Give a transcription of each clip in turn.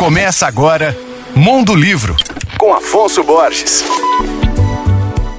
Começa agora Mundo Livro, com Afonso Borges.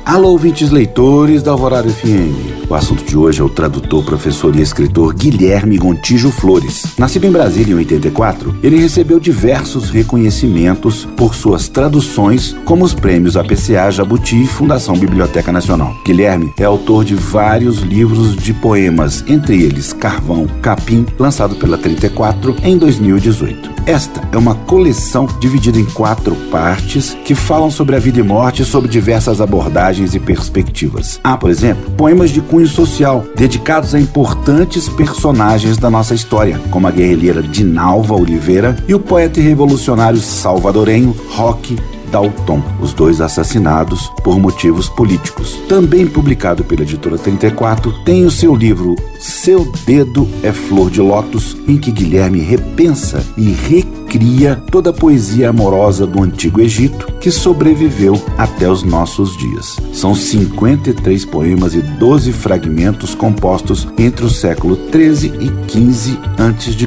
Alô, ouvintes leitores da Alvorada FM. O assunto de hoje é o tradutor, professor e escritor Guilherme Gontijo Flores. Nascido em Brasília em 84, ele recebeu diversos reconhecimentos por suas traduções, como os prêmios APCA, Jabuti e Fundação Biblioteca Nacional. Guilherme é autor de vários livros de poemas, entre eles Carvão, Capim, lançado pela 34 em 2018. Esta é uma coleção dividida em quatro partes que falam sobre a vida e morte sob diversas abordagens e perspectivas. Há, por exemplo, poemas de cunho social dedicados a importantes personagens da nossa história, como a guerrilheira Dinalva Oliveira e o poeta e revolucionário salvadorenho Roque Dalton, os dois assassinados por motivos políticos. Também publicado pela editora 34, tem o seu livro Seu Dedo é Flor de Lótus, em que Guilherme repensa e recria toda a poesia amorosa do Antigo Egito que sobreviveu até os nossos dias. São 53 poemas e 12 fragmentos compostos entre o século 13 e 15 a.C.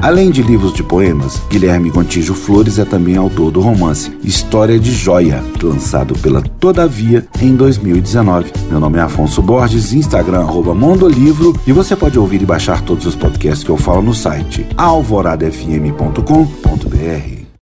Além de livros de poemas, Guilherme Gontijo Flores é também autor do romance História de Joia, lançado pela Todavia em 2019. Meu nome é Afonso Borges, Instagram arroba Mondolivro e você pode ouvir e baixar todos os podcasts que eu falo no site alvoradafm.com.br.